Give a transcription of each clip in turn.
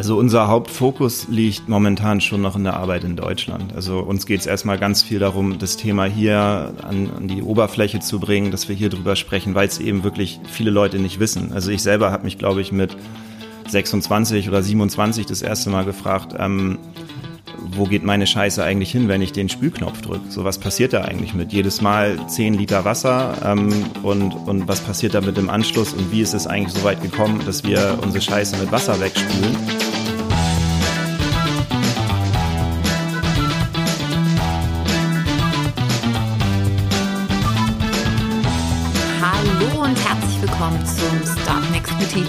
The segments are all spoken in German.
Also unser Hauptfokus liegt momentan schon noch in der Arbeit in Deutschland. Also uns geht es erstmal ganz viel darum, das Thema hier an, an die Oberfläche zu bringen, dass wir hier drüber sprechen, weil es eben wirklich viele Leute nicht wissen. Also ich selber habe mich, glaube ich, mit 26 oder 27 das erste Mal gefragt, ähm, wo geht meine Scheiße eigentlich hin, wenn ich den Spülknopf drücke? So, was passiert da eigentlich mit? Jedes Mal 10 Liter Wasser ähm, und, und was passiert da mit dem Anschluss und wie ist es eigentlich so weit gekommen, dass wir unsere Scheiße mit Wasser wegspülen?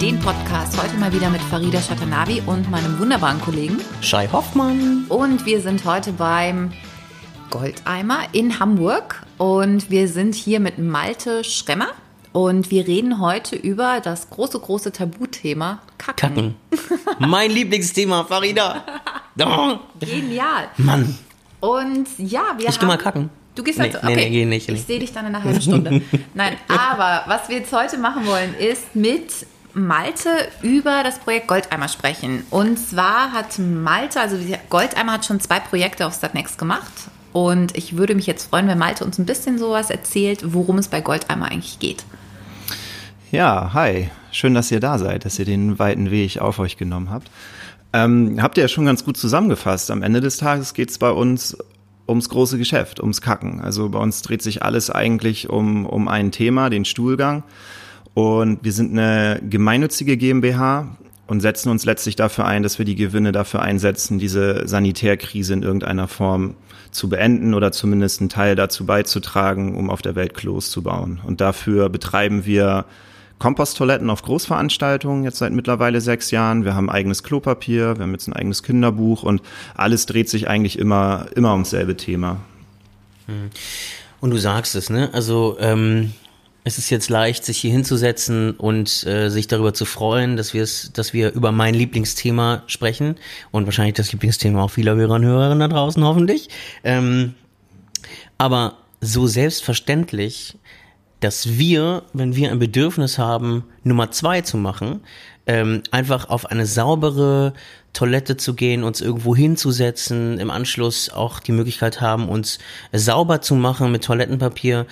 Ideen Podcast. Heute mal wieder mit Farida Shatanabi und meinem wunderbaren Kollegen Shai Hoffmann. Und wir sind heute beim Goldeimer in Hamburg und wir sind hier mit Malte Schremmer und wir reden heute über das große, große Tabuthema Kacken. Kacken. mein Lieblingsthema, Farida. Genial. Mann. Und ja, wir Ich haben... geh mal kacken. Du gehst Nee, also, nee, okay. nee, geh nicht, Ich sehe dich dann in einer halben Stunde. Nein, aber was wir jetzt heute machen wollen, ist mit Malte über das Projekt Goldeimer sprechen. Und zwar hat Malte, also Goldeimer hat schon zwei Projekte auf Startnext gemacht. Und ich würde mich jetzt freuen, wenn Malte uns ein bisschen sowas erzählt, worum es bei Goldeimer eigentlich geht. Ja, hi. Schön, dass ihr da seid, dass ihr den weiten Weg auf euch genommen habt. Ähm, habt ihr ja schon ganz gut zusammengefasst. Am Ende des Tages geht es bei uns ums große Geschäft, ums Kacken. Also bei uns dreht sich alles eigentlich um, um ein Thema, den Stuhlgang. Und wir sind eine gemeinnützige GmbH und setzen uns letztlich dafür ein, dass wir die Gewinne dafür einsetzen, diese Sanitärkrise in irgendeiner Form zu beenden oder zumindest einen Teil dazu beizutragen, um auf der Welt Klos zu bauen. Und dafür betreiben wir Komposttoiletten auf Großveranstaltungen jetzt seit mittlerweile sechs Jahren. Wir haben eigenes Klopapier, wir haben jetzt ein eigenes Kinderbuch und alles dreht sich eigentlich immer, immer ums selbe Thema. Und du sagst es, ne? Also, ähm, es ist jetzt leicht, sich hier hinzusetzen und äh, sich darüber zu freuen, dass wir es, dass wir über mein Lieblingsthema sprechen und wahrscheinlich das Lieblingsthema auch vieler Hörer und Hörerinnen da draußen hoffentlich. Ähm, aber so selbstverständlich, dass wir, wenn wir ein Bedürfnis haben, Nummer zwei zu machen, ähm, einfach auf eine saubere Toilette zu gehen, uns irgendwo hinzusetzen, im Anschluss auch die Möglichkeit haben, uns sauber zu machen mit Toilettenpapier,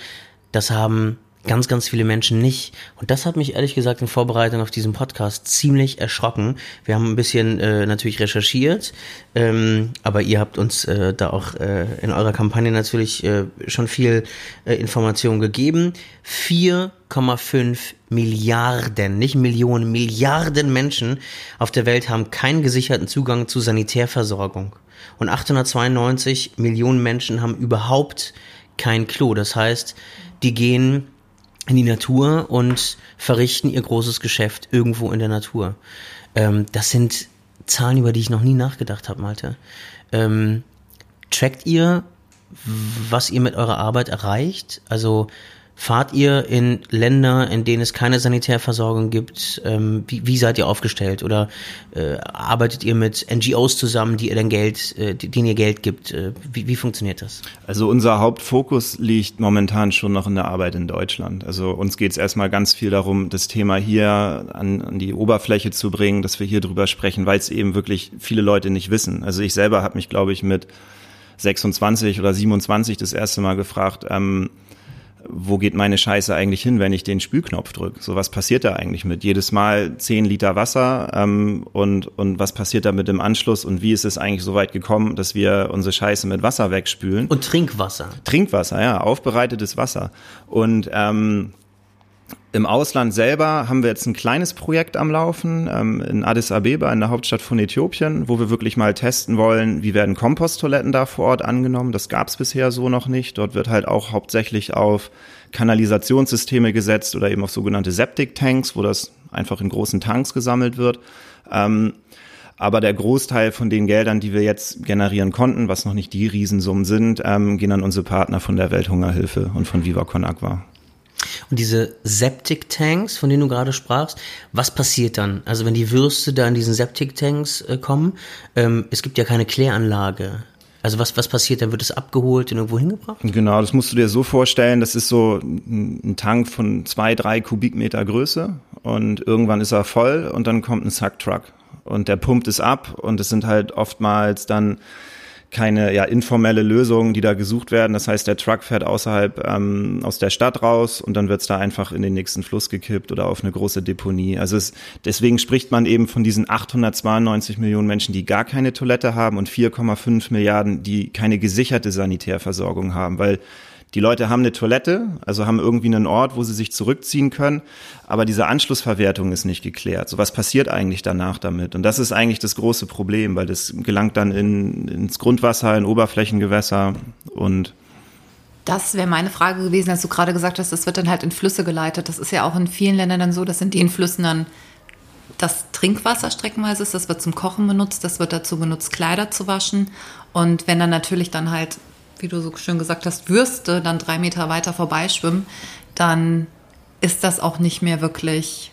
das haben ganz, ganz viele Menschen nicht. Und das hat mich ehrlich gesagt in Vorbereitung auf diesen Podcast ziemlich erschrocken. Wir haben ein bisschen äh, natürlich recherchiert, ähm, aber ihr habt uns äh, da auch äh, in eurer Kampagne natürlich äh, schon viel äh, Information gegeben. 4,5 Milliarden, nicht Millionen, Milliarden Menschen auf der Welt haben keinen gesicherten Zugang zu Sanitärversorgung. Und 892 Millionen Menschen haben überhaupt kein Klo. Das heißt, die gehen in die Natur und verrichten ihr großes Geschäft irgendwo in der Natur. Ähm, das sind Zahlen, über die ich noch nie nachgedacht habe, Malte. Ähm, trackt ihr, was ihr mit eurer Arbeit erreicht? Also fahrt ihr in Länder, in denen es keine Sanitärversorgung gibt? Ähm, wie, wie seid ihr aufgestellt? Oder äh, arbeitet ihr mit NGOs zusammen, die ihr dann Geld, äh, denen ihr Geld gibt? Äh, wie, wie funktioniert das? Also unser Hauptfokus liegt momentan schon noch in der Arbeit in Deutschland. Also uns geht es erstmal ganz viel darum, das Thema hier an, an die Oberfläche zu bringen, dass wir hier drüber sprechen, weil es eben wirklich viele Leute nicht wissen. Also ich selber habe mich, glaube ich, mit 26 oder 27 das erste Mal gefragt, ähm, wo geht meine Scheiße eigentlich hin, wenn ich den Spülknopf drücke? So was passiert da eigentlich mit? Jedes Mal 10 Liter Wasser ähm, und, und was passiert da mit dem Anschluss und wie ist es eigentlich so weit gekommen, dass wir unsere Scheiße mit Wasser wegspülen? Und Trinkwasser. Trinkwasser, ja, aufbereitetes Wasser. Und ähm, im Ausland selber haben wir jetzt ein kleines Projekt am Laufen ähm, in Addis Abeba, in der Hauptstadt von Äthiopien, wo wir wirklich mal testen wollen, wie werden Komposttoiletten da vor Ort angenommen. Das gab es bisher so noch nicht. Dort wird halt auch hauptsächlich auf Kanalisationssysteme gesetzt oder eben auf sogenannte Septic-Tanks, wo das einfach in großen Tanks gesammelt wird. Ähm, aber der Großteil von den Geldern, die wir jetzt generieren konnten, was noch nicht die Riesensummen sind, ähm, gehen an unsere Partner von der Welthungerhilfe und von Viva Con Agua. Und diese Septic-Tanks, von denen du gerade sprachst, was passiert dann? Also wenn die Würste da in diesen Septic-Tanks äh, kommen, ähm, es gibt ja keine Kläranlage. Also was, was passiert dann? Wird es abgeholt und irgendwo hingebracht? Genau, das musst du dir so vorstellen, das ist so ein Tank von zwei, drei Kubikmeter Größe und irgendwann ist er voll und dann kommt ein Sucktruck und der pumpt es ab und es sind halt oftmals dann keine ja, informelle Lösungen, die da gesucht werden. Das heißt, der Truck fährt außerhalb ähm, aus der Stadt raus und dann wird's da einfach in den nächsten Fluss gekippt oder auf eine große Deponie. Also es, deswegen spricht man eben von diesen 892 Millionen Menschen, die gar keine Toilette haben und 4,5 Milliarden, die keine gesicherte Sanitärversorgung haben, weil die Leute haben eine Toilette, also haben irgendwie einen Ort, wo sie sich zurückziehen können, aber diese Anschlussverwertung ist nicht geklärt. So was passiert eigentlich danach damit? Und das ist eigentlich das große Problem, weil das gelangt dann in, ins Grundwasser, in Oberflächengewässer und das wäre meine Frage gewesen, als du gerade gesagt hast, das wird dann halt in Flüsse geleitet. Das ist ja auch in vielen Ländern dann so, dass in den Flüssen dann das Trinkwasser streckenweise ist. Das wird zum Kochen benutzt, das wird dazu benutzt, Kleider zu waschen. Und wenn dann natürlich dann halt wie du so schön gesagt hast, Würste dann drei Meter weiter vorbeischwimmen, dann ist das auch nicht mehr wirklich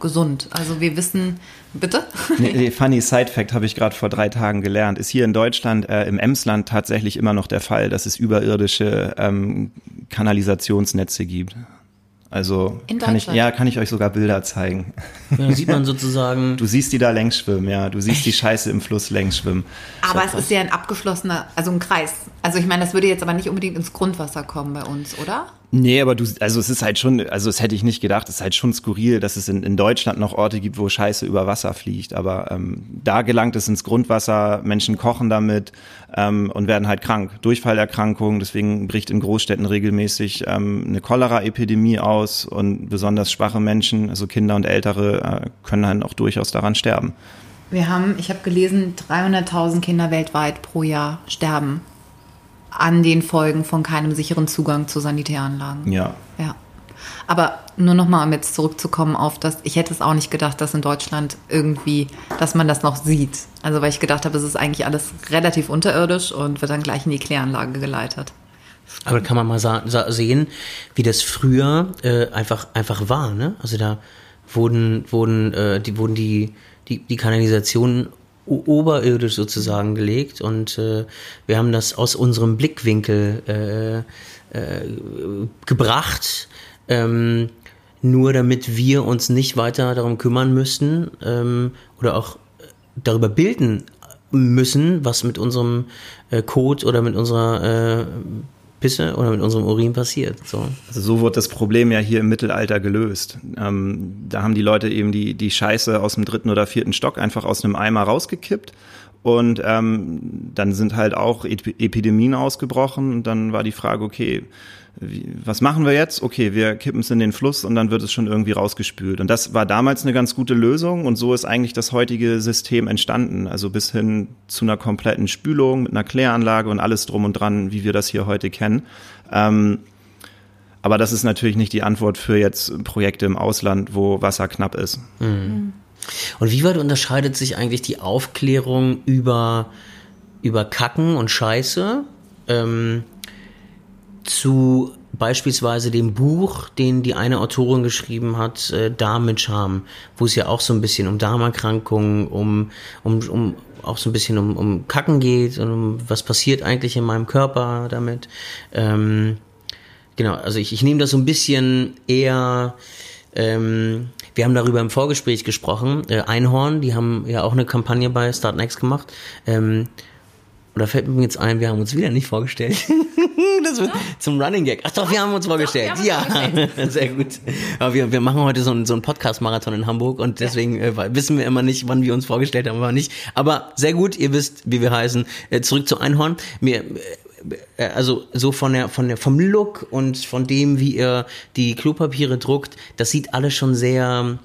gesund. Also wir wissen, bitte? Nee, funny Side Fact habe ich gerade vor drei Tagen gelernt. Ist hier in Deutschland äh, im Emsland tatsächlich immer noch der Fall, dass es überirdische ähm, Kanalisationsnetze gibt. Also In kann ich, ja, kann ich euch sogar Bilder zeigen. Ja, sieht man sozusagen. Du siehst die da längs schwimmen, ja. Du siehst die Scheiße im Fluss längs schwimmen. Aber es ist ja ein abgeschlossener, also ein Kreis. Also ich meine, das würde jetzt aber nicht unbedingt ins Grundwasser kommen bei uns, oder? Nee, aber du, also es ist halt schon, also es hätte ich nicht gedacht, es ist halt schon skurril, dass es in, in Deutschland noch Orte gibt, wo Scheiße über Wasser fliegt. Aber ähm, da gelangt es ins Grundwasser, Menschen kochen damit ähm, und werden halt krank. Durchfallerkrankungen, deswegen bricht in Großstädten regelmäßig ähm, eine Cholera-Epidemie aus und besonders schwache Menschen, also Kinder und Ältere, äh, können dann auch durchaus daran sterben. Wir haben, ich habe gelesen, 300.000 Kinder weltweit pro Jahr sterben an den Folgen von keinem sicheren Zugang zu Sanitäranlagen. Ja. Ja. Aber nur nochmal, um jetzt zurückzukommen auf das, ich hätte es auch nicht gedacht, dass in Deutschland irgendwie, dass man das noch sieht. Also weil ich gedacht habe, es ist eigentlich alles relativ unterirdisch und wird dann gleich in die Kläranlage geleitet. Aber kann man mal sehen, wie das früher äh, einfach einfach war. Ne? Also da wurden wurden äh, die wurden die die, die Kanalisationen oberirdisch sozusagen gelegt und äh, wir haben das aus unserem Blickwinkel äh, äh, gebracht. Ähm, nur damit wir uns nicht weiter darum kümmern müssten ähm, oder auch darüber bilden müssen, was mit unserem äh, Kot oder mit unserer äh, Pisse oder mit unserem Urin passiert. So. Also so wurde das Problem ja hier im Mittelalter gelöst. Ähm, da haben die Leute eben die, die Scheiße aus dem dritten oder vierten Stock einfach aus einem Eimer rausgekippt. Und ähm, dann sind halt auch Ep Epidemien ausgebrochen. Und dann war die Frage, okay, wie, was machen wir jetzt? Okay, wir kippen es in den Fluss und dann wird es schon irgendwie rausgespült. Und das war damals eine ganz gute Lösung und so ist eigentlich das heutige System entstanden. Also bis hin zu einer kompletten Spülung mit einer Kläranlage und alles drum und dran, wie wir das hier heute kennen. Ähm, aber das ist natürlich nicht die Antwort für jetzt Projekte im Ausland, wo Wasser knapp ist. Und wie weit unterscheidet sich eigentlich die Aufklärung über, über Kacken und Scheiße ähm, zu beispielsweise dem Buch, den die eine Autorin geschrieben hat, äh, Darm mit Charme, wo es ja auch so ein bisschen um Darmerkrankungen, um, um, um auch so ein bisschen um, um Kacken geht und um was passiert eigentlich in meinem Körper damit. Ähm, Genau, also ich, ich nehme das so ein bisschen eher, ähm, wir haben darüber im Vorgespräch gesprochen, äh, Einhorn, die haben ja auch eine Kampagne bei Start Next gemacht. Ähm, und da fällt mir jetzt ein, wir haben uns wieder nicht vorgestellt. das wird zum Running Gag. Ach doch, wir haben uns vorgestellt. wir haben uns ja, sehr gut. Aber wir, wir machen heute so einen, so einen Podcast-Marathon in Hamburg und deswegen äh, wissen wir immer nicht, wann wir uns vorgestellt haben, aber nicht. Aber sehr gut, ihr wisst, wie wir heißen. Äh, zurück zu Einhorn. Mir, äh, also so von der von der vom Look und von dem wie ihr die Klopapiere druckt, das sieht alles schon sehr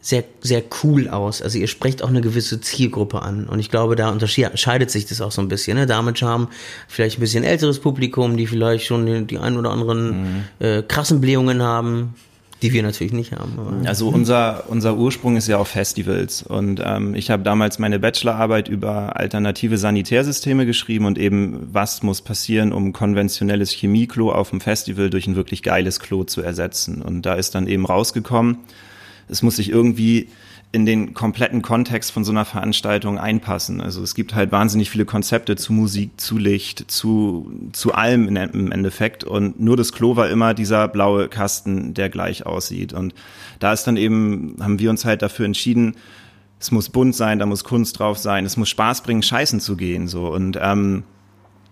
sehr sehr cool aus. Also ihr sprecht auch eine gewisse Zielgruppe an und ich glaube, da unterscheidet sich das auch so ein bisschen. Ne? Damit haben vielleicht ein bisschen älteres Publikum, die vielleicht schon die, die ein oder anderen äh, krassen Blähungen haben, die wir natürlich nicht haben. Also unser, unser Ursprung ist ja auf Festivals und ähm, ich habe damals meine Bachelorarbeit über alternative Sanitärsysteme geschrieben und eben, was muss passieren, um konventionelles Chemieklo auf dem Festival durch ein wirklich geiles Klo zu ersetzen. Und da ist dann eben rausgekommen, es muss sich irgendwie in den kompletten Kontext von so einer Veranstaltung einpassen. Also es gibt halt wahnsinnig viele Konzepte zu Musik, zu Licht, zu, zu allem im Endeffekt. Und nur das Klo war immer dieser blaue Kasten, der gleich aussieht. Und da ist dann eben, haben wir uns halt dafür entschieden, es muss bunt sein, da muss Kunst drauf sein, es muss Spaß bringen, scheißen zu gehen, so. Und, ähm,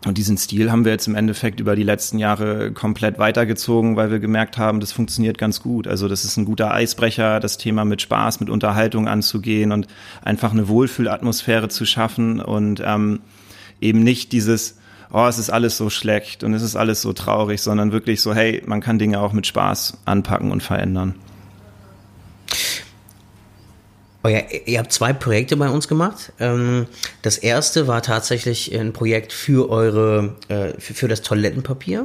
und diesen Stil haben wir jetzt im Endeffekt über die letzten Jahre komplett weitergezogen, weil wir gemerkt haben, das funktioniert ganz gut. Also das ist ein guter Eisbrecher, das Thema mit Spaß, mit Unterhaltung anzugehen und einfach eine Wohlfühlatmosphäre zu schaffen und ähm, eben nicht dieses, oh, es ist alles so schlecht und es ist alles so traurig, sondern wirklich so, hey, man kann Dinge auch mit Spaß anpacken und verändern. Oh ja, ihr habt zwei Projekte bei uns gemacht. Ähm, das erste war tatsächlich ein Projekt für eure, äh, für das Toilettenpapier.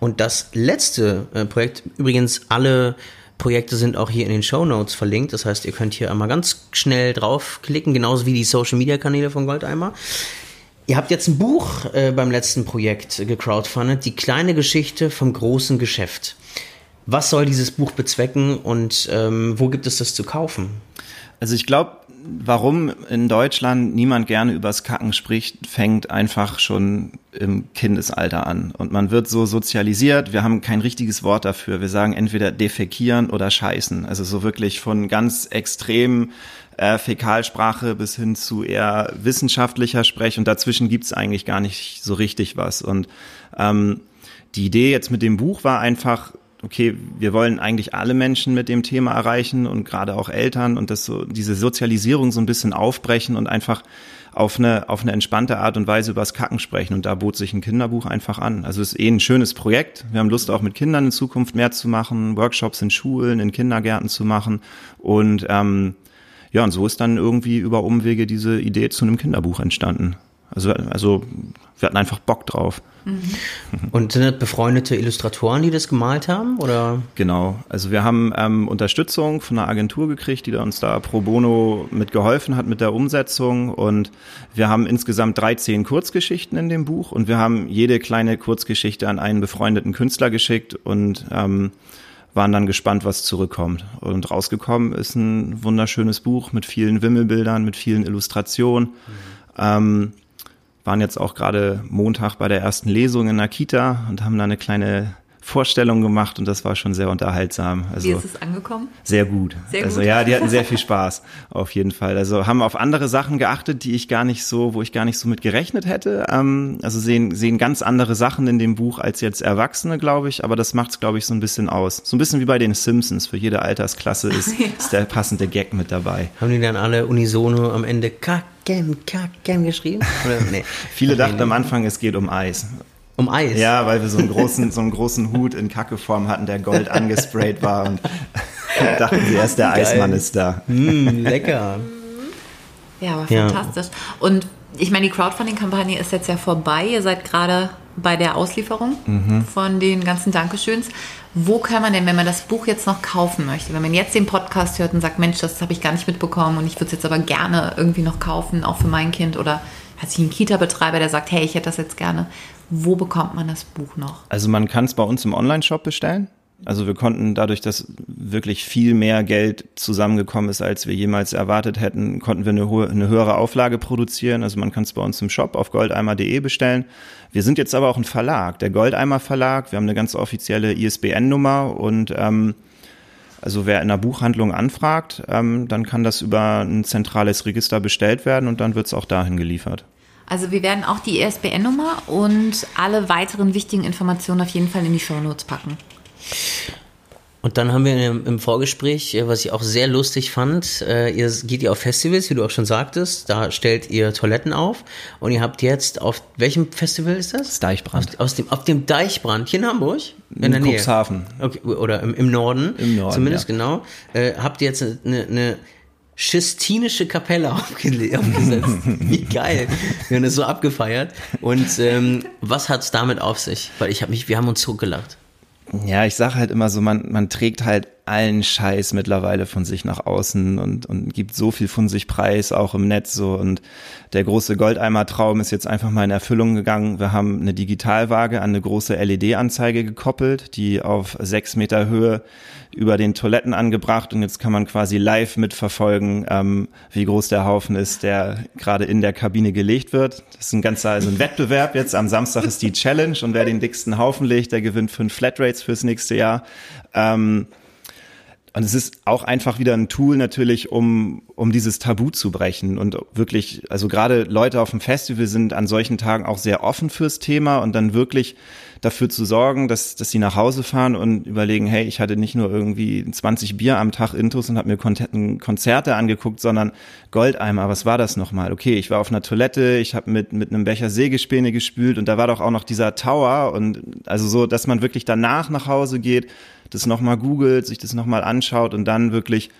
Und das letzte äh, Projekt, übrigens alle Projekte sind auch hier in den Show Notes verlinkt. Das heißt, ihr könnt hier einmal ganz schnell draufklicken, genauso wie die Social Media Kanäle von Goldeimer. Ihr habt jetzt ein Buch äh, beim letzten Projekt gecrowdfundet, die kleine Geschichte vom großen Geschäft. Was soll dieses Buch bezwecken und ähm, wo gibt es das zu kaufen? Also ich glaube, warum in Deutschland niemand gerne übers Kacken spricht, fängt einfach schon im Kindesalter an. Und man wird so sozialisiert, wir haben kein richtiges Wort dafür. Wir sagen entweder defekieren oder scheißen. Also so wirklich von ganz extrem äh, Fäkalsprache bis hin zu eher wissenschaftlicher Sprech. Und dazwischen gibt's eigentlich gar nicht so richtig was. Und ähm, die Idee jetzt mit dem Buch war einfach, okay, wir wollen eigentlich alle Menschen mit dem Thema erreichen und gerade auch Eltern und das so, diese Sozialisierung so ein bisschen aufbrechen und einfach auf eine, auf eine entspannte Art und Weise übers Kacken sprechen. Und da bot sich ein Kinderbuch einfach an. Also es ist eh ein schönes Projekt. Wir haben Lust, auch mit Kindern in Zukunft mehr zu machen, Workshops in Schulen, in Kindergärten zu machen. Und ähm, ja, und so ist dann irgendwie über Umwege diese Idee zu einem Kinderbuch entstanden. Also, also wir hatten einfach Bock drauf. Mhm. Und sind das befreundete Illustratoren, die das gemalt haben? Oder? Genau. Also wir haben ähm, Unterstützung von einer Agentur gekriegt, die uns da pro bono mitgeholfen hat mit der Umsetzung. Und wir haben insgesamt 13 Kurzgeschichten in dem Buch und wir haben jede kleine Kurzgeschichte an einen befreundeten Künstler geschickt und ähm, waren dann gespannt, was zurückkommt. Und rausgekommen ist ein wunderschönes Buch mit vielen Wimmelbildern, mit vielen Illustrationen. Mhm. Ähm, waren jetzt auch gerade Montag bei der ersten Lesung in der Kita und haben da eine kleine Vorstellung gemacht und das war schon sehr unterhaltsam. Also Wie ist es angekommen? Sehr gut. Sehr also gut. ja, die hatten sehr viel Spaß auf jeden Fall. Also haben auf andere Sachen geachtet, die ich gar nicht so, wo ich gar nicht so mit gerechnet hätte. Ähm, also sehen sehen ganz andere Sachen in dem Buch als jetzt Erwachsene, glaube ich. Aber das macht es, glaube ich, so ein bisschen aus. So ein bisschen wie bei den Simpsons. Für jede Altersklasse ist, ja. ist der passende Gag mit dabei. Haben die dann alle unisono am Ende Kacken, Kacken geschrieben? Oder? Nee. Viele dachten am Anfang, es geht um Eis. Um Eis? Ja, weil wir so einen großen, so einen großen Hut in Kackeform hatten, der gold angesprayt war und dachten sie erst, der Geil. Eismann ist da. Mm, lecker. Ja, aber ja. fantastisch. Und ich meine, die Crowdfunding-Kampagne ist jetzt ja vorbei. Ihr seid gerade bei der Auslieferung mhm. von den ganzen Dankeschöns. Wo kann man denn, wenn man das Buch jetzt noch kaufen möchte, wenn man jetzt den Podcast hört und sagt, Mensch, das habe ich gar nicht mitbekommen und ich würde es jetzt aber gerne irgendwie noch kaufen, auch für mein Kind oder hat sich ein Kita-Betreiber, der sagt, hey, ich hätte das jetzt gerne. Wo bekommt man das Buch noch? Also man kann es bei uns im Online-Shop bestellen. Also wir konnten dadurch, dass wirklich viel mehr Geld zusammengekommen ist, als wir jemals erwartet hätten, konnten wir eine, hohe, eine höhere Auflage produzieren. Also man kann es bei uns im Shop auf goldeimer.de bestellen. Wir sind jetzt aber auch ein Verlag, der Goldeimer Verlag. Wir haben eine ganz offizielle ISBN-Nummer und ähm, also wer in der Buchhandlung anfragt, ähm, dann kann das über ein zentrales Register bestellt werden und dann wird es auch dahin geliefert. Also wir werden auch die ISBN-Nummer und alle weiteren wichtigen Informationen auf jeden Fall in die Show Notes packen. Und dann haben wir im Vorgespräch, äh, was ich auch sehr lustig fand, äh, ihr geht ihr auf Festivals, wie du auch schon sagtest, da stellt ihr Toiletten auf und ihr habt jetzt auf welchem Festival ist das? Das Deichbrand. Aus, aus dem, auf dem Deichbrand hier in Hamburg? In, in der Nähe. Cuxhaven. Okay, oder im, im Norden. Im Norden. Zumindest ja. genau. Äh, habt ihr jetzt eine, eine schistinische Kapelle aufgesetzt. Wie geil. Wir haben das so abgefeiert. Und ähm, was hat's damit auf sich? Weil ich habe mich, wir haben uns so gelacht. Ja, ich sage halt immer so, man, man trägt halt allen Scheiß mittlerweile von sich nach außen und, und gibt so viel von sich preis, auch im Netz so. Und der große Goldeimer-Traum ist jetzt einfach mal in Erfüllung gegangen. Wir haben eine Digitalwaage an eine große LED-Anzeige gekoppelt, die auf sechs Meter Höhe über den Toiletten angebracht und jetzt kann man quasi live mitverfolgen, ähm, wie groß der Haufen ist, der gerade in der Kabine gelegt wird. Das ist ein ganzer, also ein Wettbewerb jetzt. Am Samstag ist die Challenge und wer den dicksten Haufen legt, der gewinnt fünf Flatrates fürs nächste Jahr. Ähm, und es ist auch einfach wieder ein Tool natürlich, um, um dieses Tabu zu brechen und wirklich, also gerade Leute auf dem Festival sind an solchen Tagen auch sehr offen fürs Thema und dann wirklich dafür zu sorgen, dass, dass sie nach Hause fahren und überlegen, hey, ich hatte nicht nur irgendwie 20 Bier am Tag Intus und habe mir Konzerte angeguckt, sondern Goldeimer, was war das nochmal? Okay, ich war auf einer Toilette, ich habe mit, mit einem Becher Sägespäne gespült und da war doch auch noch dieser Tower und also so, dass man wirklich danach nach Hause geht das nochmal googelt, sich das nochmal anschaut und dann wirklich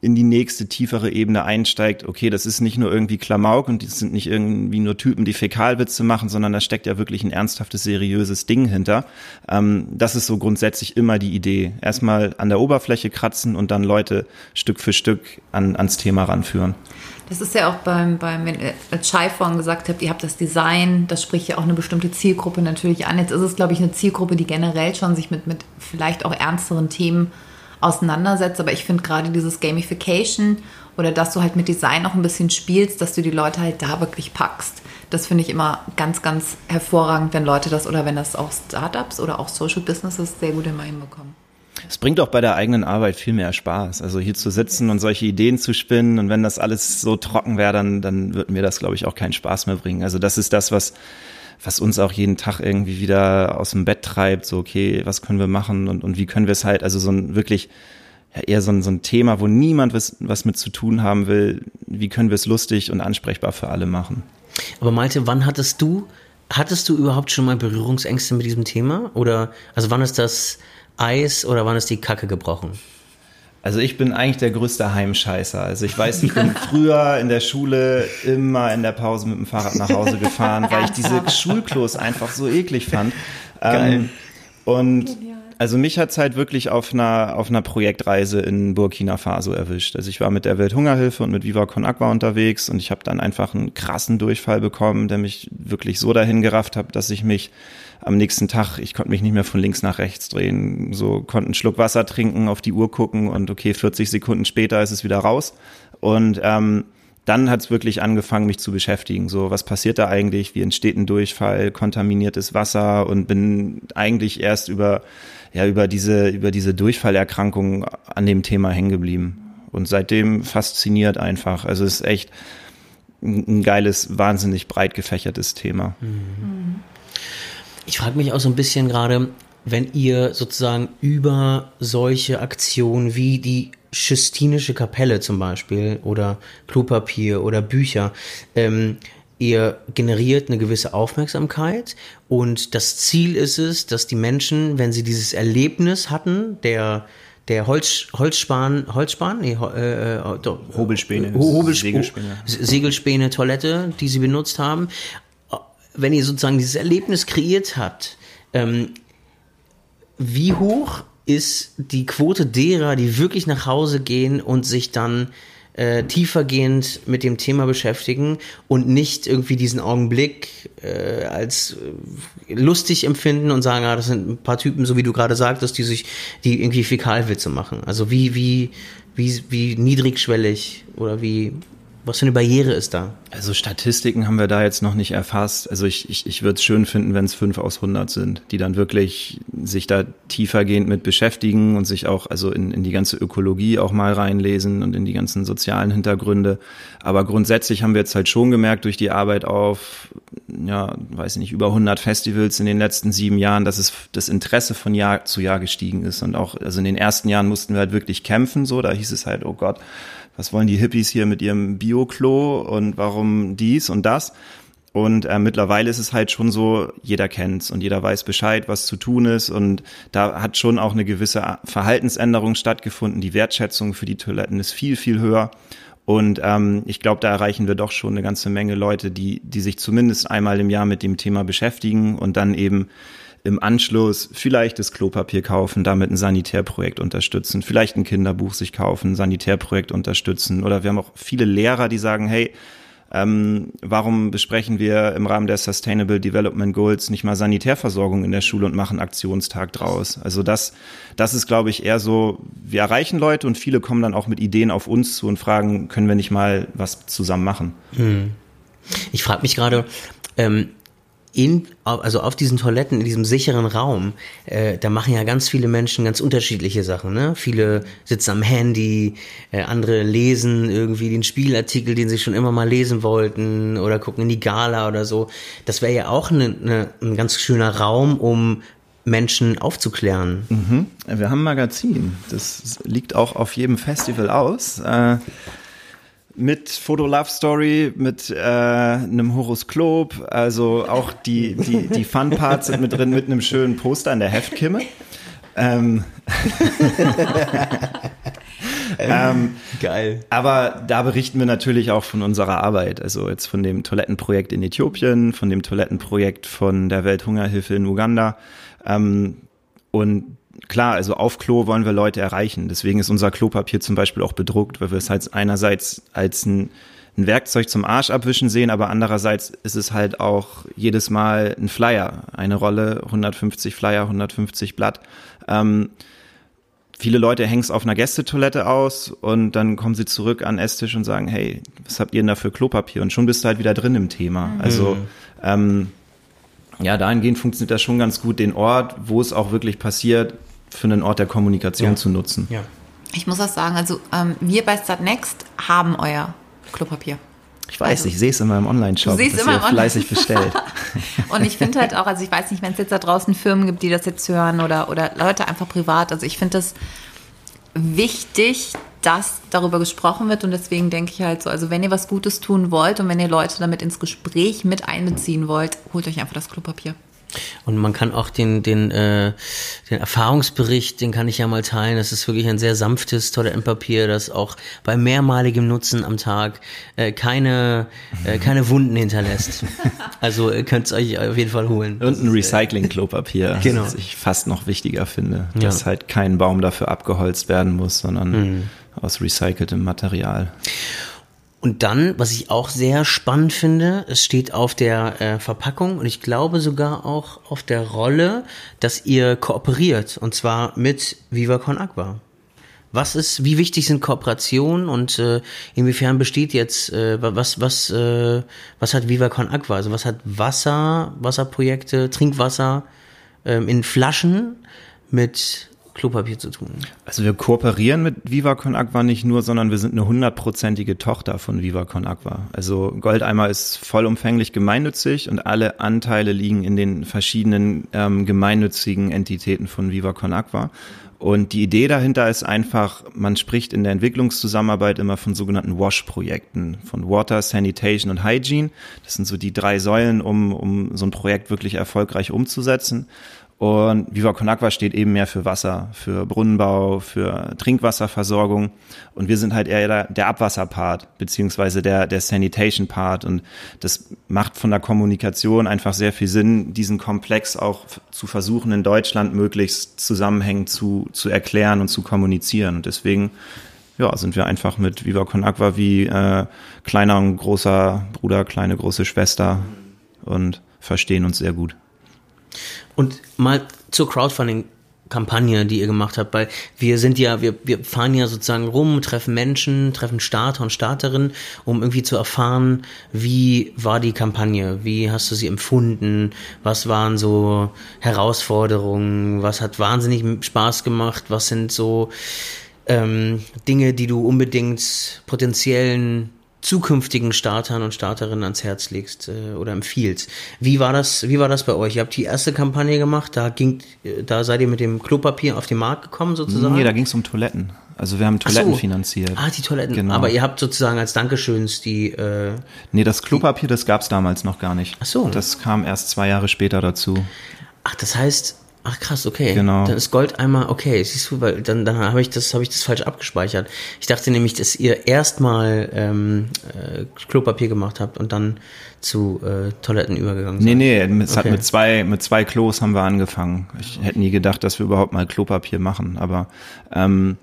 in die nächste tiefere Ebene einsteigt, okay, das ist nicht nur irgendwie Klamauk und das sind nicht irgendwie nur Typen, die Fäkalwitze machen, sondern da steckt ja wirklich ein ernsthaftes, seriöses Ding hinter. Ähm, das ist so grundsätzlich immer die Idee. Erstmal an der Oberfläche kratzen und dann Leute Stück für Stück an, ans Thema ranführen. Das ist ja auch beim, beim wenn ihr als Chai vorhin gesagt habt, ihr habt das Design, das spricht ja auch eine bestimmte Zielgruppe natürlich an. Jetzt ist es, glaube ich, eine Zielgruppe, die generell schon sich mit, mit vielleicht auch ernsteren Themen auseinandersetzt. Aber ich finde gerade dieses Gamification oder dass du halt mit Design auch ein bisschen spielst, dass du die Leute halt da wirklich packst. Das finde ich immer ganz, ganz hervorragend, wenn Leute das oder wenn das auch Startups oder auch Social Businesses sehr gut immer hinbekommen. Es bringt auch bei der eigenen Arbeit viel mehr Spaß. Also hier zu sitzen und solche Ideen zu spinnen und wenn das alles so trocken wäre, dann, dann würde mir das, glaube ich, auch keinen Spaß mehr bringen. Also das ist das, was, was uns auch jeden Tag irgendwie wieder aus dem Bett treibt. So, okay, was können wir machen und, und wie können wir es halt, also so ein wirklich, ja, eher so ein, so ein Thema, wo niemand was, was mit zu tun haben will. Wie können wir es lustig und ansprechbar für alle machen? Aber Malte, wann hattest du, hattest du überhaupt schon mal Berührungsängste mit diesem Thema? Oder, also wann ist das, Eis oder wann ist die Kacke gebrochen? Also ich bin eigentlich der größte Heimscheißer. Also ich weiß, ich bin früher in der Schule immer in der Pause mit dem Fahrrad nach Hause gefahren, weil ich diese Schulklos einfach so eklig fand. Geil. Ähm, und also mich hat's halt wirklich auf einer, auf einer Projektreise in Burkina Faso erwischt. Also ich war mit der Welthungerhilfe und mit Viva Con Agua unterwegs und ich habe dann einfach einen krassen Durchfall bekommen, der mich wirklich so dahin gerafft hat, dass ich mich am nächsten Tag, ich konnte mich nicht mehr von links nach rechts drehen, so konnte einen Schluck Wasser trinken, auf die Uhr gucken und okay, 40 Sekunden später ist es wieder raus. Und ähm, dann hat es wirklich angefangen, mich zu beschäftigen. So, was passiert da eigentlich? Wie entsteht ein Durchfall, kontaminiertes Wasser? Und bin eigentlich erst über, ja, über diese, über diese Durchfallerkrankung an dem Thema hängen geblieben. Und seitdem fasziniert einfach. Also es ist echt ein geiles, wahnsinnig breit gefächertes Thema. Mhm. Ich frage mich auch so ein bisschen gerade, wenn ihr sozusagen über solche Aktionen wie die Schistinische Kapelle zum Beispiel oder Klopapier oder Bücher, ähm, ihr generiert eine gewisse Aufmerksamkeit und das Ziel ist es, dass die Menschen, wenn sie dieses Erlebnis hatten, der der Holz, Holzspan, Holzspan, nee, äh, äh, Hobelspäne, Hobelsp Segelspäne. Segelspäne, Toilette, die sie benutzt haben, wenn ihr sozusagen dieses Erlebnis kreiert habt, ähm, wie hoch ist die Quote derer, die wirklich nach Hause gehen und sich dann äh, tiefergehend mit dem Thema beschäftigen und nicht irgendwie diesen Augenblick äh, als äh, lustig empfinden und sagen, ah, das sind ein paar Typen, so wie du gerade sagtest, die sich, die irgendwie Fäkalwitze machen. Also wie, wie, wie, wie niedrigschwellig oder wie was für eine Barriere ist da? Also Statistiken haben wir da jetzt noch nicht erfasst. Also ich, ich, ich würde es schön finden, wenn es fünf aus 100 sind, die dann wirklich sich da tiefergehend mit beschäftigen und sich auch also in, in die ganze Ökologie auch mal reinlesen und in die ganzen sozialen Hintergründe. Aber grundsätzlich haben wir jetzt halt schon gemerkt durch die Arbeit auf, ja, weiß nicht, über 100 Festivals in den letzten sieben Jahren, dass es das Interesse von Jahr zu Jahr gestiegen ist. Und auch, also in den ersten Jahren mussten wir halt wirklich kämpfen, so, da hieß es halt, oh Gott, was wollen die Hippies hier mit ihrem Bio-Klo und warum dies und das? Und äh, mittlerweile ist es halt schon so, jeder kennt's und jeder weiß Bescheid, was zu tun ist. Und da hat schon auch eine gewisse Verhaltensänderung stattgefunden. Die Wertschätzung für die Toiletten ist viel, viel höher. Und ähm, ich glaube, da erreichen wir doch schon eine ganze Menge Leute, die, die sich zumindest einmal im Jahr mit dem Thema beschäftigen und dann eben im Anschluss vielleicht das Klopapier kaufen, damit ein Sanitärprojekt unterstützen, vielleicht ein Kinderbuch sich kaufen, ein Sanitärprojekt unterstützen. Oder wir haben auch viele Lehrer, die sagen, hey, ähm, warum besprechen wir im Rahmen der Sustainable Development Goals nicht mal Sanitärversorgung in der Schule und machen Aktionstag draus? Also das, das ist, glaube ich, eher so, wir erreichen Leute und viele kommen dann auch mit Ideen auf uns zu und fragen, können wir nicht mal was zusammen machen? Hm. Ich frage mich gerade, ähm, in, also auf diesen Toiletten, in diesem sicheren Raum, äh, da machen ja ganz viele Menschen ganz unterschiedliche Sachen. Ne? Viele sitzen am Handy, äh, andere lesen irgendwie den Spielartikel, den sie schon immer mal lesen wollten, oder gucken in die Gala oder so. Das wäre ja auch ne, ne, ein ganz schöner Raum, um Menschen aufzuklären. Mhm. Wir haben ein Magazin. Das liegt auch auf jedem Festival aus. Äh, mit Foto Love Story, mit äh, einem Horoskop, also auch die, die, die Fun Parts sind mit drin, mit einem schönen Poster an der Heftkimme. Ähm, ähm, Geil. Aber da berichten wir natürlich auch von unserer Arbeit. Also jetzt von dem Toilettenprojekt in Äthiopien, von dem Toilettenprojekt von der Welthungerhilfe in Uganda. Ähm, und klar, also auf Klo wollen wir Leute erreichen. Deswegen ist unser Klopapier zum Beispiel auch bedruckt, weil wir es halt einerseits als ein, ein Werkzeug zum Arsch abwischen sehen, aber andererseits ist es halt auch jedes Mal ein Flyer. Eine Rolle, 150 Flyer, 150 Blatt. Ähm, viele Leute hängen es auf einer Gästetoilette aus und dann kommen sie zurück an den Esstisch und sagen, hey, was habt ihr denn da für Klopapier? Und schon bist du halt wieder drin im Thema. Mhm. Also ähm, ja, dahingehend funktioniert das schon ganz gut, den Ort, wo es auch wirklich passiert, für einen Ort der Kommunikation ja. zu nutzen. Ja. Ich muss auch sagen, also ähm, wir bei Startnext haben euer Klopapier. Ich weiß, also, ich sehe es immer im Online-Shop, dass immer ihr fleißig bestellt. und ich finde halt auch, also ich weiß nicht, wenn es jetzt da draußen Firmen gibt, die das jetzt hören oder, oder Leute einfach privat, also ich finde das wichtig, dass darüber gesprochen wird und deswegen denke ich halt so, also wenn ihr was Gutes tun wollt und wenn ihr Leute damit ins Gespräch mit einbeziehen wollt, holt euch einfach das Klopapier. Und man kann auch den, den, äh, den Erfahrungsbericht, den kann ich ja mal teilen. Das ist wirklich ein sehr sanftes Toilettenpapier, das auch bei mehrmaligem Nutzen am Tag äh, keine, äh, keine Wunden hinterlässt. Also ihr könnt es euch auf jeden Fall holen. Und ein Recycling-Klopapier, genau. was ich fast noch wichtiger finde, ja. dass halt kein Baum dafür abgeholzt werden muss, sondern mhm. aus recyceltem Material. Und dann, was ich auch sehr spannend finde, es steht auf der äh, Verpackung und ich glaube sogar auch auf der Rolle, dass ihr kooperiert und zwar mit Viva Con Agua. Was ist, wie wichtig sind Kooperationen und äh, inwiefern besteht jetzt, äh, was, was, äh, was hat Viva Con Agua? Also was hat Wasser, Wasserprojekte, Trinkwasser ähm, in Flaschen mit Klopapier zu tun. Also wir kooperieren mit Viva Con Aqua nicht nur, sondern wir sind eine hundertprozentige Tochter von Viva Con Aqua. Also Goldeimer ist vollumfänglich gemeinnützig und alle Anteile liegen in den verschiedenen ähm, gemeinnützigen Entitäten von Viva Con Aqua. Und die Idee dahinter ist einfach, man spricht in der Entwicklungszusammenarbeit immer von sogenannten WASH-Projekten, von Water, Sanitation und Hygiene. Das sind so die drei Säulen, um, um so ein Projekt wirklich erfolgreich umzusetzen. Und Viva Con Agua steht eben mehr für Wasser, für Brunnenbau, für Trinkwasserversorgung. Und wir sind halt eher der, der Abwasserpart, beziehungsweise der, der Sanitation-Part. Und das macht von der Kommunikation einfach sehr viel Sinn, diesen Komplex auch zu versuchen, in Deutschland möglichst zusammenhängend zu, zu erklären und zu kommunizieren. Und deswegen ja, sind wir einfach mit Viva Con Agua wie äh, kleiner und großer Bruder, kleine große Schwester und verstehen uns sehr gut. Und mal zur Crowdfunding. Kampagne, die ihr gemacht habt, weil wir sind ja, wir, wir fahren ja sozusagen rum, treffen Menschen, treffen Starter und Starterinnen, um irgendwie zu erfahren, wie war die Kampagne, wie hast du sie empfunden, was waren so Herausforderungen, was hat wahnsinnig Spaß gemacht, was sind so ähm, Dinge, die du unbedingt potenziellen zukünftigen Startern und Starterinnen ans Herz legst äh, oder empfiehlst. Wie war das? Wie war das bei euch? Ihr habt die erste Kampagne gemacht. Da ging, da seid ihr mit dem Klopapier auf den Markt gekommen sozusagen. Nee, da ging es um Toiletten. Also wir haben Toiletten so. finanziert. Ah, die Toiletten. Genau. Aber ihr habt sozusagen als Dankeschöns die. Äh, nee, das Klopapier, das gab es damals noch gar nicht. Ach so. Das kam erst zwei Jahre später dazu. Ach, das heißt, Ach krass, okay. Genau. Dann ist Gold einmal okay. Siehst du, weil dann, dann habe ich das habe ich das falsch abgespeichert. Ich dachte nämlich, dass ihr erstmal ähm, äh, Klopapier gemacht habt und dann zu äh, Toiletten übergegangen seid. Nee, nee, es okay. hat mit zwei mit zwei Klos haben wir angefangen. Ich hätte nie gedacht, dass wir überhaupt mal Klopapier machen, aber ähm,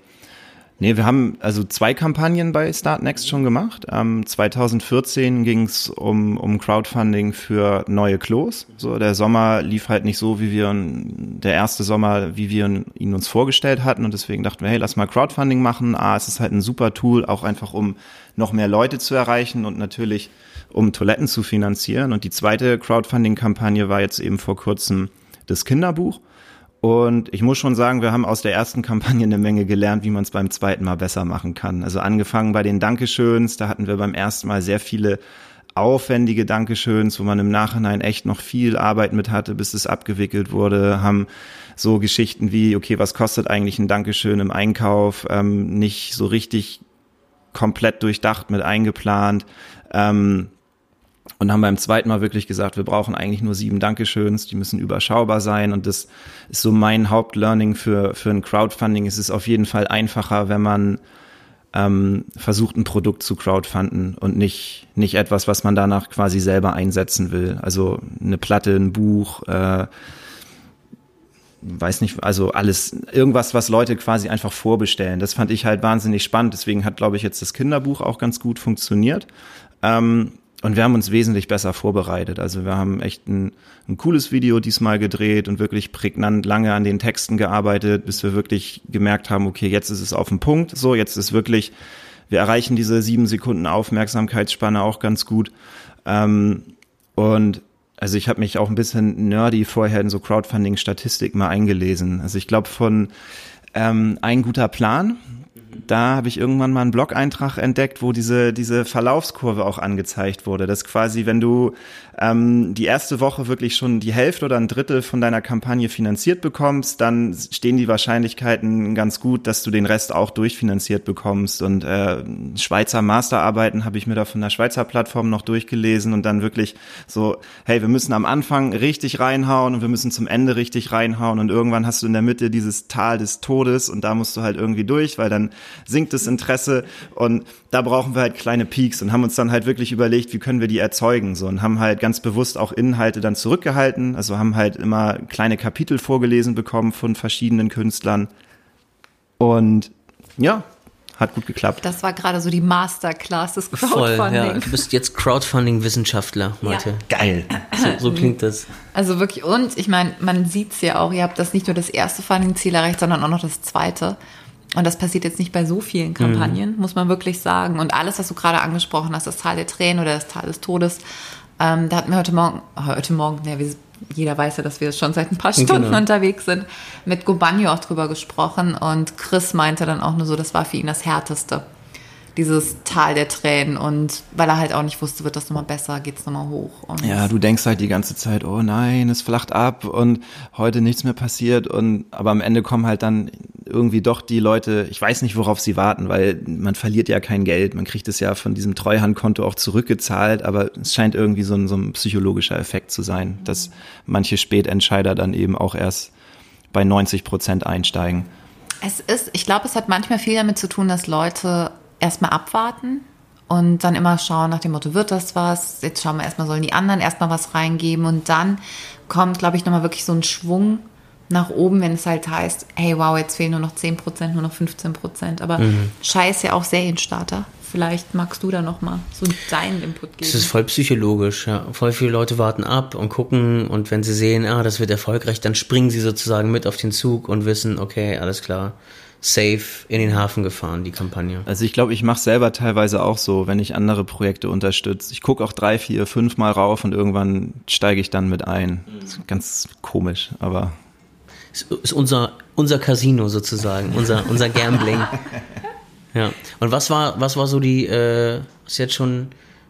Nee, wir haben also zwei Kampagnen bei Start Next schon gemacht. Ähm, 2014 ging es um, um Crowdfunding für neue Klos. So, der Sommer lief halt nicht so, wie wir der erste Sommer, wie wir ihn uns vorgestellt hatten. Und deswegen dachten wir, hey, lass mal Crowdfunding machen. Ah, es ist halt ein super Tool, auch einfach um noch mehr Leute zu erreichen und natürlich um Toiletten zu finanzieren. Und die zweite Crowdfunding-Kampagne war jetzt eben vor kurzem das Kinderbuch. Und ich muss schon sagen, wir haben aus der ersten Kampagne eine Menge gelernt, wie man es beim zweiten Mal besser machen kann. Also angefangen bei den Dankeschöns, da hatten wir beim ersten Mal sehr viele aufwendige Dankeschöns, wo man im Nachhinein echt noch viel Arbeit mit hatte, bis es abgewickelt wurde, haben so Geschichten wie, okay, was kostet eigentlich ein Dankeschön im Einkauf, ähm, nicht so richtig komplett durchdacht mit eingeplant. Ähm, und haben beim zweiten Mal wirklich gesagt, wir brauchen eigentlich nur sieben Dankeschöns, die müssen überschaubar sein. Und das ist so mein Hauptlearning für, für ein Crowdfunding. Es ist auf jeden Fall einfacher, wenn man ähm, versucht, ein Produkt zu crowdfunden und nicht, nicht etwas, was man danach quasi selber einsetzen will. Also eine Platte, ein Buch, äh, weiß nicht, also alles, irgendwas, was Leute quasi einfach vorbestellen. Das fand ich halt wahnsinnig spannend. Deswegen hat, glaube ich, jetzt das Kinderbuch auch ganz gut funktioniert. Ähm, und wir haben uns wesentlich besser vorbereitet. Also wir haben echt ein, ein cooles Video diesmal gedreht und wirklich prägnant lange an den Texten gearbeitet, bis wir wirklich gemerkt haben, okay, jetzt ist es auf dem Punkt. So, jetzt ist wirklich, wir erreichen diese sieben Sekunden Aufmerksamkeitsspanne auch ganz gut. Ähm, und also ich habe mich auch ein bisschen nerdy vorher in so Crowdfunding-Statistik mal eingelesen. Also ich glaube von ähm, ein guter Plan, da habe ich irgendwann mal einen Blog-Eintrag entdeckt, wo diese, diese Verlaufskurve auch angezeigt wurde. Dass quasi, wenn du ähm, die erste Woche wirklich schon die Hälfte oder ein Drittel von deiner Kampagne finanziert bekommst, dann stehen die Wahrscheinlichkeiten ganz gut, dass du den Rest auch durchfinanziert bekommst. Und äh, Schweizer Masterarbeiten habe ich mir da von der Schweizer Plattform noch durchgelesen und dann wirklich so, hey, wir müssen am Anfang richtig reinhauen und wir müssen zum Ende richtig reinhauen und irgendwann hast du in der Mitte dieses Tal des Todes und da musst du halt irgendwie durch, weil dann sinkt das Interesse und da brauchen wir halt kleine Peaks und haben uns dann halt wirklich überlegt, wie können wir die erzeugen so und haben halt ganz bewusst auch Inhalte dann zurückgehalten, also haben halt immer kleine Kapitel vorgelesen bekommen von verschiedenen Künstlern und ja, hat gut geklappt. Das war gerade so die Masterclass des Crowdfunding. Voll, ja. Du bist jetzt Crowdfunding-Wissenschaftler, Leute. Ja. Geil. So, so, klingt das. Also wirklich, und ich meine, man sieht es ja auch, ihr habt das nicht nur das erste Funding-Ziel erreicht, sondern auch noch das zweite. Und das passiert jetzt nicht bei so vielen Kampagnen, mhm. muss man wirklich sagen. Und alles, was du gerade angesprochen hast, das Tal der Tränen oder das Tal des Todes, ähm, da hatten wir heute Morgen, heute Morgen, ja, wir, jeder weiß ja, dass wir schon seit ein paar Stunden genau. unterwegs sind, mit Gobanio auch drüber gesprochen. Und Chris meinte dann auch nur so, das war für ihn das Härteste dieses Tal der Tränen und weil er halt auch nicht wusste, wird das nochmal besser, geht es nochmal hoch. Und ja, du denkst halt die ganze Zeit, oh nein, es flacht ab und heute nichts mehr passiert und aber am Ende kommen halt dann irgendwie doch die Leute, ich weiß nicht, worauf sie warten, weil man verliert ja kein Geld, man kriegt es ja von diesem Treuhandkonto auch zurückgezahlt, aber es scheint irgendwie so ein, so ein psychologischer Effekt zu sein, dass manche Spätentscheider dann eben auch erst bei 90 Prozent einsteigen. Es ist, ich glaube, es hat manchmal viel damit zu tun, dass Leute erstmal abwarten und dann immer schauen nach dem Motto, wird das was? Jetzt schauen wir erstmal, sollen die anderen erstmal was reingeben und dann kommt, glaube ich, nochmal wirklich so ein Schwung nach oben, wenn es halt heißt, hey, wow, jetzt fehlen nur noch 10%, nur noch 15%. Aber mhm. Scheiß ja auch Serienstarter. Vielleicht magst du da nochmal so deinen Input geben. Das ist voll psychologisch, ja. Voll viele Leute warten ab und gucken und wenn sie sehen, ah, das wird erfolgreich, dann springen sie sozusagen mit auf den Zug und wissen, okay, alles klar safe in den Hafen gefahren, die Kampagne. Also ich glaube, ich mache selber teilweise auch so, wenn ich andere Projekte unterstütze. Ich gucke auch drei, vier, fünf Mal rauf und irgendwann steige ich dann mit ein. Mhm. ganz komisch, aber. Ist unser, unser Casino sozusagen, unser, unser Gambling. ja. Und was war, was war so die, äh, ist jetzt schon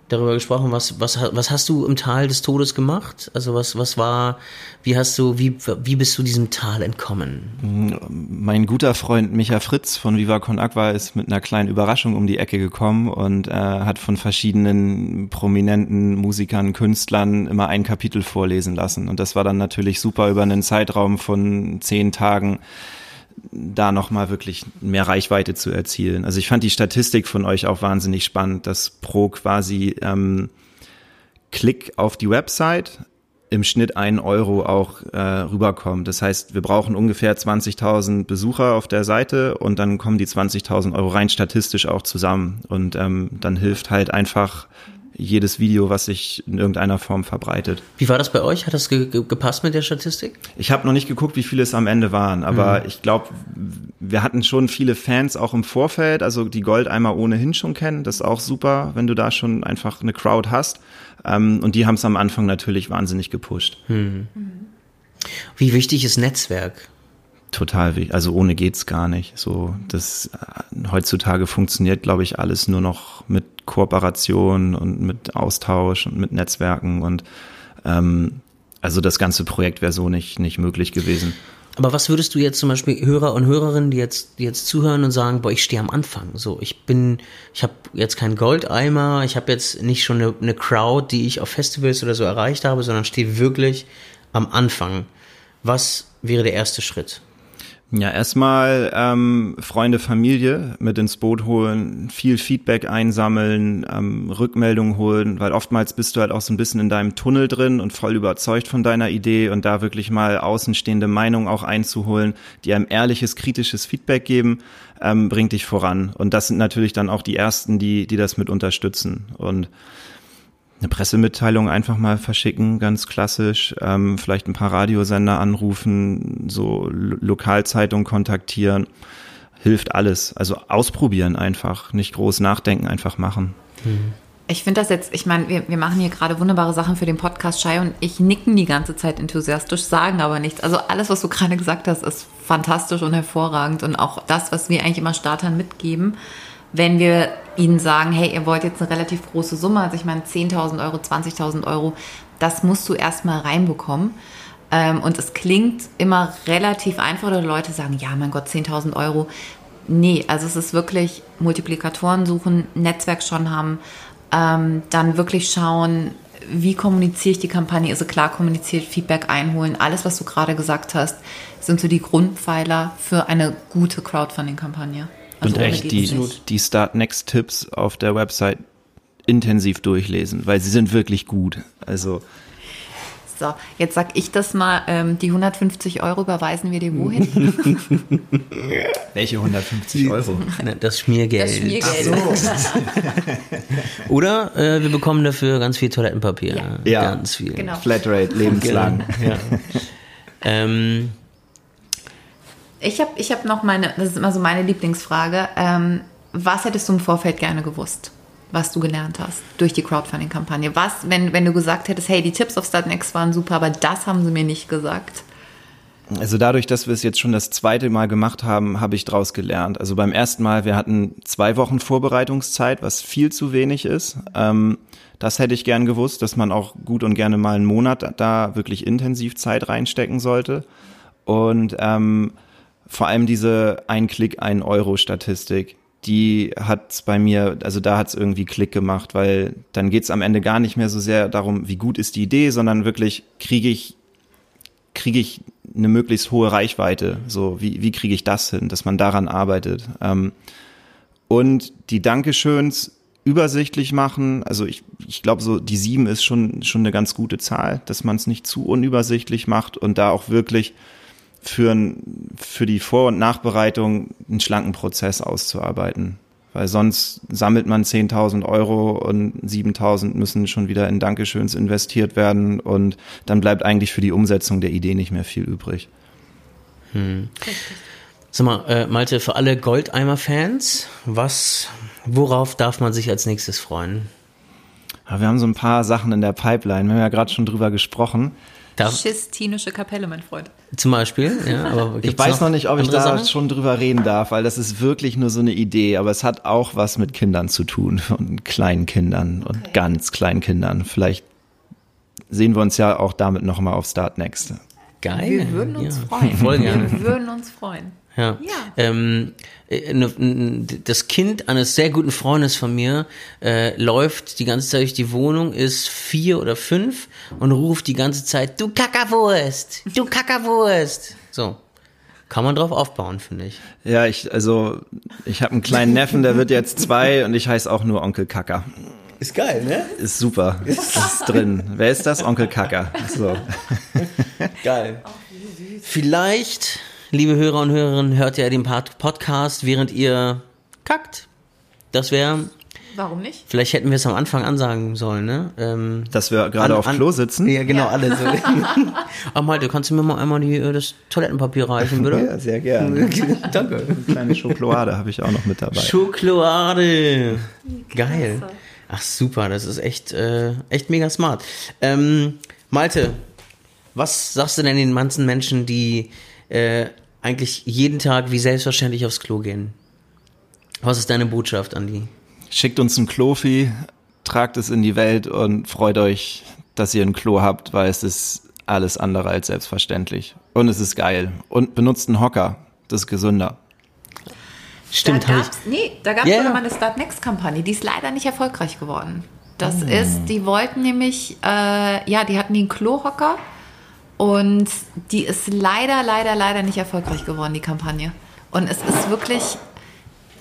darüber gesprochen, was, was, was hast du im Tal des Todes gemacht? Also was, was war, wie hast du, wie, wie bist du diesem Tal entkommen? Mein guter Freund Micha Fritz von Viva Con Aqua ist mit einer kleinen Überraschung um die Ecke gekommen und äh, hat von verschiedenen prominenten Musikern, Künstlern immer ein Kapitel vorlesen lassen. Und das war dann natürlich super über einen Zeitraum von zehn Tagen da nochmal wirklich mehr Reichweite zu erzielen. Also ich fand die Statistik von euch auch wahnsinnig spannend, dass pro quasi ähm, Klick auf die Website im Schnitt ein Euro auch äh, rüberkommt. Das heißt, wir brauchen ungefähr 20.000 Besucher auf der Seite und dann kommen die 20.000 Euro rein statistisch auch zusammen. Und ähm, dann hilft halt einfach jedes Video, was sich in irgendeiner Form verbreitet. Wie war das bei euch? Hat das ge gepasst mit der Statistik? Ich habe noch nicht geguckt, wie viele es am Ende waren, aber mhm. ich glaube, wir hatten schon viele Fans auch im Vorfeld, also die Goldeimer ohnehin schon kennen. Das ist auch super, wenn du da schon einfach eine Crowd hast. Ähm, und die haben es am Anfang natürlich wahnsinnig gepusht. Hm. Wie wichtig ist Netzwerk? Total wichtig. Also ohne geht's gar nicht. So, das äh, heutzutage funktioniert, glaube ich, alles nur noch mit Kooperation und mit Austausch und mit Netzwerken und ähm, also das ganze Projekt wäre so nicht, nicht möglich gewesen. Aber was würdest du jetzt zum Beispiel Hörer und Hörerinnen, die jetzt, die jetzt zuhören und sagen, boah, ich stehe am Anfang. So, ich bin, ich habe jetzt keinen Goldeimer, ich habe jetzt nicht schon eine, eine Crowd, die ich auf Festivals oder so erreicht habe, sondern stehe wirklich am Anfang. Was wäre der erste Schritt? Ja, erstmal ähm, Freunde, Familie mit ins Boot holen, viel Feedback einsammeln, ähm, Rückmeldungen holen, weil oftmals bist du halt auch so ein bisschen in deinem Tunnel drin und voll überzeugt von deiner Idee und da wirklich mal außenstehende Meinungen auch einzuholen, die einem ehrliches, kritisches Feedback geben, ähm, bringt dich voran. Und das sind natürlich dann auch die ersten, die, die das mit unterstützen. Und eine Pressemitteilung einfach mal verschicken, ganz klassisch, ähm, vielleicht ein paar Radiosender anrufen, so Lokalzeitung kontaktieren, hilft alles. Also ausprobieren einfach, nicht groß nachdenken, einfach machen. Mhm. Ich finde das jetzt, ich meine, wir, wir machen hier gerade wunderbare Sachen für den Podcast Shai und ich nicken die ganze Zeit enthusiastisch, sagen aber nichts. Also alles, was du gerade gesagt hast, ist fantastisch und hervorragend und auch das, was wir eigentlich immer Startern mitgeben wenn wir ihnen sagen, hey, ihr wollt jetzt eine relativ große Summe, also ich meine 10.000 Euro, 20.000 Euro, das musst du erstmal reinbekommen. Ähm, und es klingt immer relativ einfach, oder Leute sagen, ja, mein Gott, 10.000 Euro. Nee, also es ist wirklich Multiplikatoren suchen, Netzwerk schon haben, ähm, dann wirklich schauen, wie kommuniziere ich die Kampagne, also klar kommuniziert, Feedback einholen, alles, was du gerade gesagt hast, sind so die Grundpfeiler für eine gute Crowdfunding-Kampagne. Also und echt die, die Start Next Tipps auf der Website intensiv durchlesen, weil sie sind wirklich gut. Also. So, jetzt sag ich das mal, ähm, die 150 Euro überweisen wir dir wohin? Welche 150 Euro? Das Schmiergeld. Das Schmiergeld. So. Oder äh, wir bekommen dafür ganz viel Toilettenpapier. Ja, ja. ganz viel. Genau. Flatrate, lebenslang. Genau. Ja. ähm, ich habe ich hab noch meine, das ist immer so meine Lieblingsfrage. Ähm, was hättest du im Vorfeld gerne gewusst, was du gelernt hast durch die Crowdfunding-Kampagne? Was, wenn, wenn du gesagt hättest, hey, die Tipps auf Startnext waren super, aber das haben sie mir nicht gesagt? Also dadurch, dass wir es jetzt schon das zweite Mal gemacht haben, habe ich daraus gelernt. Also beim ersten Mal, wir hatten zwei Wochen Vorbereitungszeit, was viel zu wenig ist. Ähm, das hätte ich gern gewusst, dass man auch gut und gerne mal einen Monat da wirklich intensiv Zeit reinstecken sollte. Und ähm, vor allem diese Ein-Klick, ein Euro-Statistik, die hat bei mir, also da hat es irgendwie Klick gemacht, weil dann geht es am Ende gar nicht mehr so sehr darum, wie gut ist die Idee, sondern wirklich kriege ich kriege ich eine möglichst hohe Reichweite. So, wie, wie kriege ich das hin, dass man daran arbeitet? Ähm, und die Dankeschöns übersichtlich machen. Also ich, ich glaube, so die sieben ist schon, schon eine ganz gute Zahl, dass man es nicht zu unübersichtlich macht und da auch wirklich für, ein, für die Vor- und Nachbereitung einen schlanken Prozess auszuarbeiten. Weil sonst sammelt man 10.000 Euro und 7.000 müssen schon wieder in Dankeschöns investiert werden und dann bleibt eigentlich für die Umsetzung der Idee nicht mehr viel übrig. Hm. Sag mal, äh, Malte, für alle Goldeimer-Fans, was, worauf darf man sich als nächstes freuen? Ja, wir haben so ein paar Sachen in der Pipeline, wir haben ja gerade schon drüber gesprochen. Schistinische Kapelle, mein Freund. Zum Beispiel, ja. Aber ich weiß noch nicht, ob ich da Sachen? schon drüber reden darf, weil das ist wirklich nur so eine Idee, aber es hat auch was mit Kindern zu tun, von kleinen Kindern und okay. ganz kleinen Kindern. Vielleicht sehen wir uns ja auch damit nochmal auf Start Next. Geil. Wir würden uns ja. freuen. Voll gerne. Wir würden uns freuen. Ja. ja. Ähm, äh, ne, das Kind eines sehr guten Freundes von mir äh, läuft die ganze Zeit durch die Wohnung, ist vier oder fünf und ruft die ganze Zeit, du Kackerwurst, du Kackerwurst. So. Kann man drauf aufbauen, finde ich. Ja, ich, also, ich habe einen kleinen Neffen, der wird jetzt zwei und ich heiße auch nur Onkel Kacker. Ist geil, ne? Ist super. Ist, ist drin. Wer ist das? Onkel Kacker. So. Geil. Vielleicht liebe Hörer und Hörerinnen, hört ihr den Podcast, während ihr kackt. Das wäre Warum nicht? Vielleicht hätten wir es am Anfang ansagen sollen, ne? Ähm, Dass wir gerade auf an- Klo sitzen. Ja, genau, Ja. alle so. Ach Malte, kannst du mir mal einmal die, äh, das Toilettenpapier reichen, bitte? Ja, sehr gerne. Danke. Eine kleine Schokolade habe ich auch noch mit dabei. Schokolade. Geil. Ach super, das ist echt, äh, echt mega smart. Ähm, Malte, was sagst du denn den ganzen Menschen, die äh, eigentlich jeden Tag wie selbstverständlich aufs Klo gehen? Was ist deine Botschaft an die? Schickt uns ein Klofi, tragt es in die Welt und freut euch, dass ihr ein Klo habt, weil es ist alles andere als selbstverständlich. Und es ist geil. Und benutzt einen Hocker. Das ist gesünder. Stimmt, da gab's, nee, da gab es ja. mal eine Start Next Kampagne, die ist leider nicht erfolgreich geworden. Das Ah. ist, die wollten nämlich, äh, ja, die hatten den Klohocker und die ist leider, leider, leider nicht erfolgreich geworden, die Kampagne. Und es ist wirklich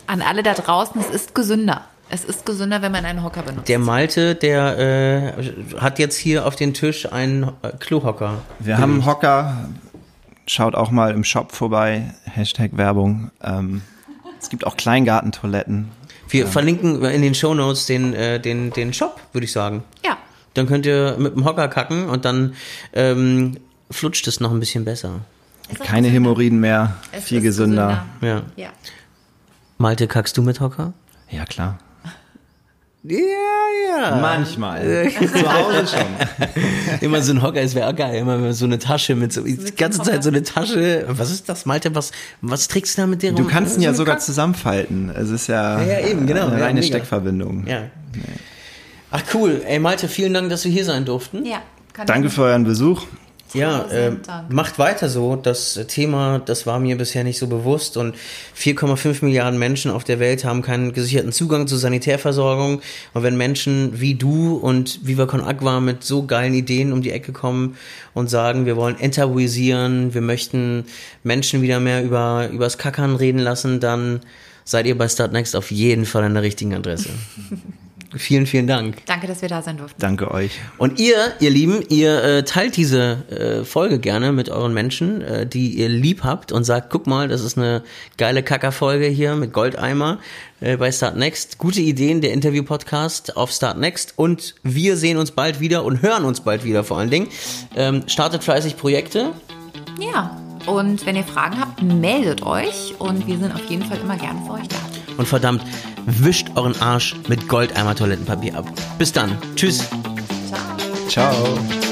an alle da draußen, es ist gesünder. Es ist gesünder, wenn man einen Hocker benutzt. Der Malte, der äh, hat jetzt hier auf den Tisch einen Klohocker. Wir haben einen Hocker. Schaut auch mal im Shop vorbei. Hashtag Werbung. Ähm, es gibt auch Kleingartentoiletten. Wir verlinken in den Shownotes den, äh, den, den Shop, würde ich sagen. ja, Dann könnt ihr mit dem Hocker kacken und dann ähm, flutscht es noch ein bisschen besser. Keine gesünder. Hämorrhoiden mehr. Es viel ist gesünder. Ja. Ja. Malte, kackst du mit Hocker? Ja, klar. Ja, ja. Manchmal. Zu Hause schon. Immer so ein Hocker, es wäre auch geil. Immer so eine Tasche mit so, die ganze Zeit so eine Tasche. Was ist das, Malte? Was, was trägst du da mit dir Du rum? kannst ihn ja sogar Kack- zusammenfalten. Es ist ja, Ja, ja, eben, genau. eine Ja, reine mega. Steckverbindung. Ja. Ach cool. Ey, Malte, vielen Dank, dass wir hier sein durften. ja kann Danke für euren Besuch. Ja, äh, macht weiter so. Das Thema, das war mir bisher nicht so bewusst. Und 4,5 Milliarden Menschen auf der Welt haben keinen gesicherten Zugang zur Sanitärversorgung. Und wenn Menschen wie du und Viva Con Agua mit so geilen Ideen um die Ecke kommen und sagen, wir wollen enttabuisieren, wir möchten Menschen wieder mehr über übers Kackern reden lassen, dann seid ihr bei Startnext auf jeden Fall an der richtigen Adresse. vielen, vielen Dank. Danke, dass wir da sein durften. Danke euch. Und ihr, ihr Lieben, ihr äh, teilt diese äh, Folge gerne mit euren Menschen, äh, die ihr lieb habt und sagt, guck mal, das ist eine geile Kacker-Folge hier mit Goldeimer äh, bei Start Next. Gute Ideen, der Interview-Podcast auf Start Next. Und wir sehen uns bald wieder und hören uns bald wieder vor allen Dingen. Ähm, startet fleißig Projekte. Ja. Und wenn ihr Fragen habt, meldet euch und wir sind auf jeden Fall immer gerne für euch da. Und verdammt, wischt euren Arsch mit Goldeimer Toilettenpapier ab. Bis dann. Tschüss. Ciao. Ciao.